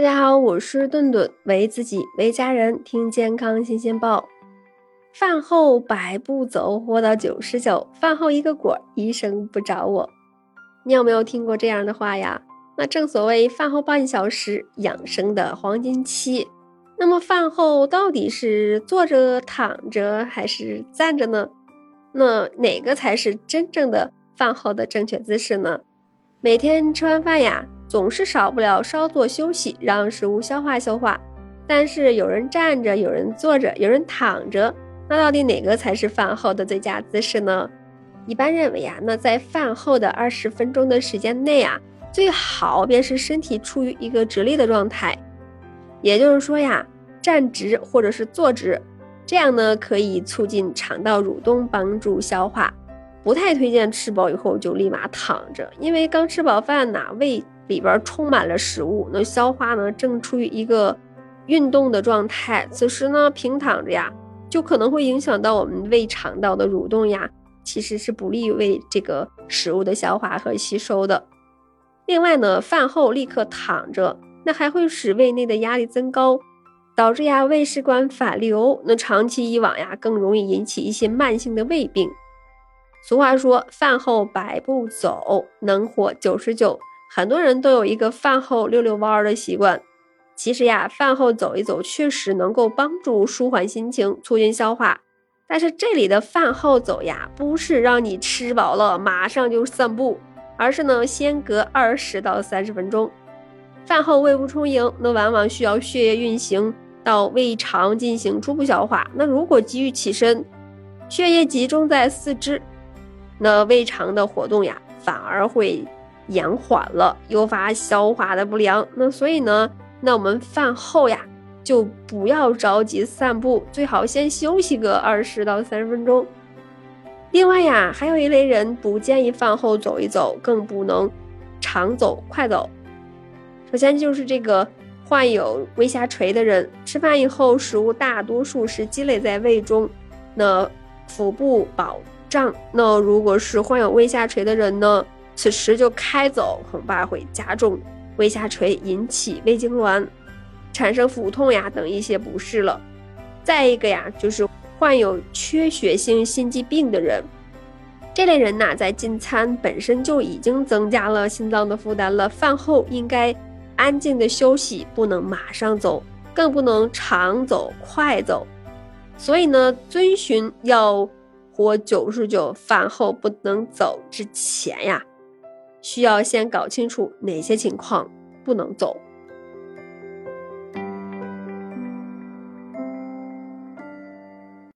大家好，我是顿顿，为自己为家人听健康新鲜报。饭后百步走，活到九十九。饭后一个果，医生不找我。你有没有听过这样的话呀？那正所谓饭后半小时，养生的黄金期。那么饭后到底是坐着、躺着还是站着呢？那哪个才是真正的饭后的正确姿势呢？每天吃完饭呀。总是少不了稍作休息，让食物消化消化。但是有人站着，有人坐着，有人躺着，那到底哪个才是饭后的最佳姿势呢？一般认为呀，那在饭后的二十分钟的时间内啊，最好便是身体处于一个直立的状态，也就是说呀，站直或者是坐直，这样呢可以促进肠道蠕动，帮助消化。不太推荐吃饱以后就立马躺着，因为刚吃饱饭呐，胃。里边充满了食物，那消化呢正处于一个运动的状态，此时呢平躺着呀，就可能会影响到我们胃肠道的蠕动呀，其实是不利于胃这个食物的消化和吸收的。另外呢，饭后立刻躺着，那还会使胃内的压力增高，导致呀胃食管反流，那长期以往呀更容易引起一些慢性的胃病。俗话说，饭后百步走，能活九十九。很多人都有一个饭后溜溜弯儿的习惯，其实呀，饭后走一走确实能够帮助舒缓心情、促进消化。但是这里的饭后走呀，不是让你吃饱了马上就散步，而是呢先隔二十到三十分钟。饭后胃部充盈，那往往需要血液运行到胃肠进行初步消化。那如果急于起身，血液集中在四肢，那胃肠的活动呀，反而会。延缓了，诱发消化的不良。那所以呢，那我们饭后呀，就不要着急散步，最好先休息个二十到三十分钟。另外呀，还有一类人不建议饭后走一走，更不能长走快走。首先就是这个患有胃下垂的人，吃饭以后食物大多数是积累在胃中，那腹部饱胀。那如果是患有胃下垂的人呢？此时就开走，恐怕会加重胃下垂，引起胃痉挛，产生腹痛呀等一些不适了。再一个呀，就是患有缺血性心肌病的人，这类人呐，在进餐本身就已经增加了心脏的负担了，饭后应该安静的休息，不能马上走，更不能长走快走。所以呢，遵循要我九十九，饭后不能走之前呀。需要先搞清楚哪些情况不能走。